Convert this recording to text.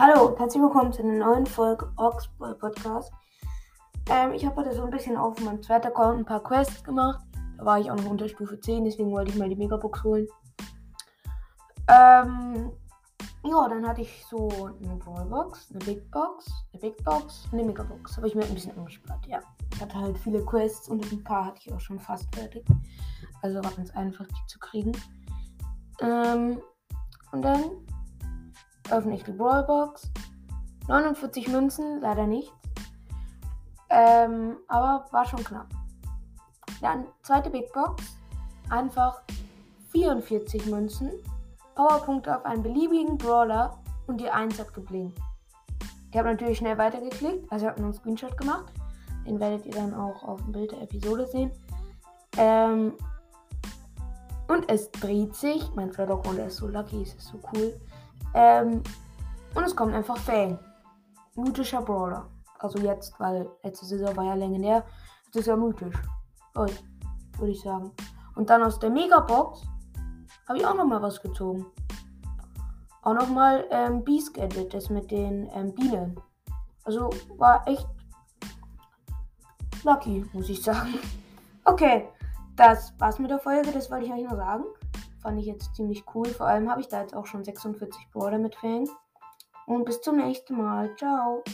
Hallo herzlich willkommen zu einer neuen Folge Oxboy Podcast. Ähm, ich habe heute so ein bisschen auf meinem zweiten Account ein paar Quests gemacht. Da war ich auch noch unter Stufe 10, deswegen wollte ich mal die Megabox holen. Ähm, ja, dann hatte ich so eine Brawlbox, eine Big Box, eine Big Box und eine Megabox. Habe ich mir ein bisschen angespart, ja. Ich hatte halt viele Quests und ein paar hatte ich auch schon fast fertig. Also war ganz einfach, die zu kriegen. Ähm, und dann öffne ich die Brawlbox. 49 Münzen, leider nichts. Ähm, aber war schon knapp. Dann zweite Big Box. Einfach 44 Münzen. Powerpunkte auf einen beliebigen Brawler und die 1 hat geblinkt. Ich habe natürlich schnell weitergeklickt, also ich habe einen Screenshot gemacht. Den werdet ihr dann auch auf dem Bild der Episode sehen. Ähm, und es dreht sich. Mein Freddock der ist so lucky, es ist so cool. Ähm, und es kommt einfach Fang. Mythischer Brawler. Also jetzt, weil letzte Saison war ja legendär. Jetzt ist ja mythisch. Würde ich sagen. Und dann aus der Megabox habe ich auch nochmal was gezogen. Auch nochmal ähm, Beast Gadget, das mit den ähm, Bienen. Also war echt lucky, muss ich sagen. Okay, das war's mit der Folge, das wollte ich euch nur sagen. Fand ich jetzt ziemlich cool. Vor allem habe ich da jetzt auch schon 46 Brawler mit Fang. Und bis zum nächsten Mal. Ciao.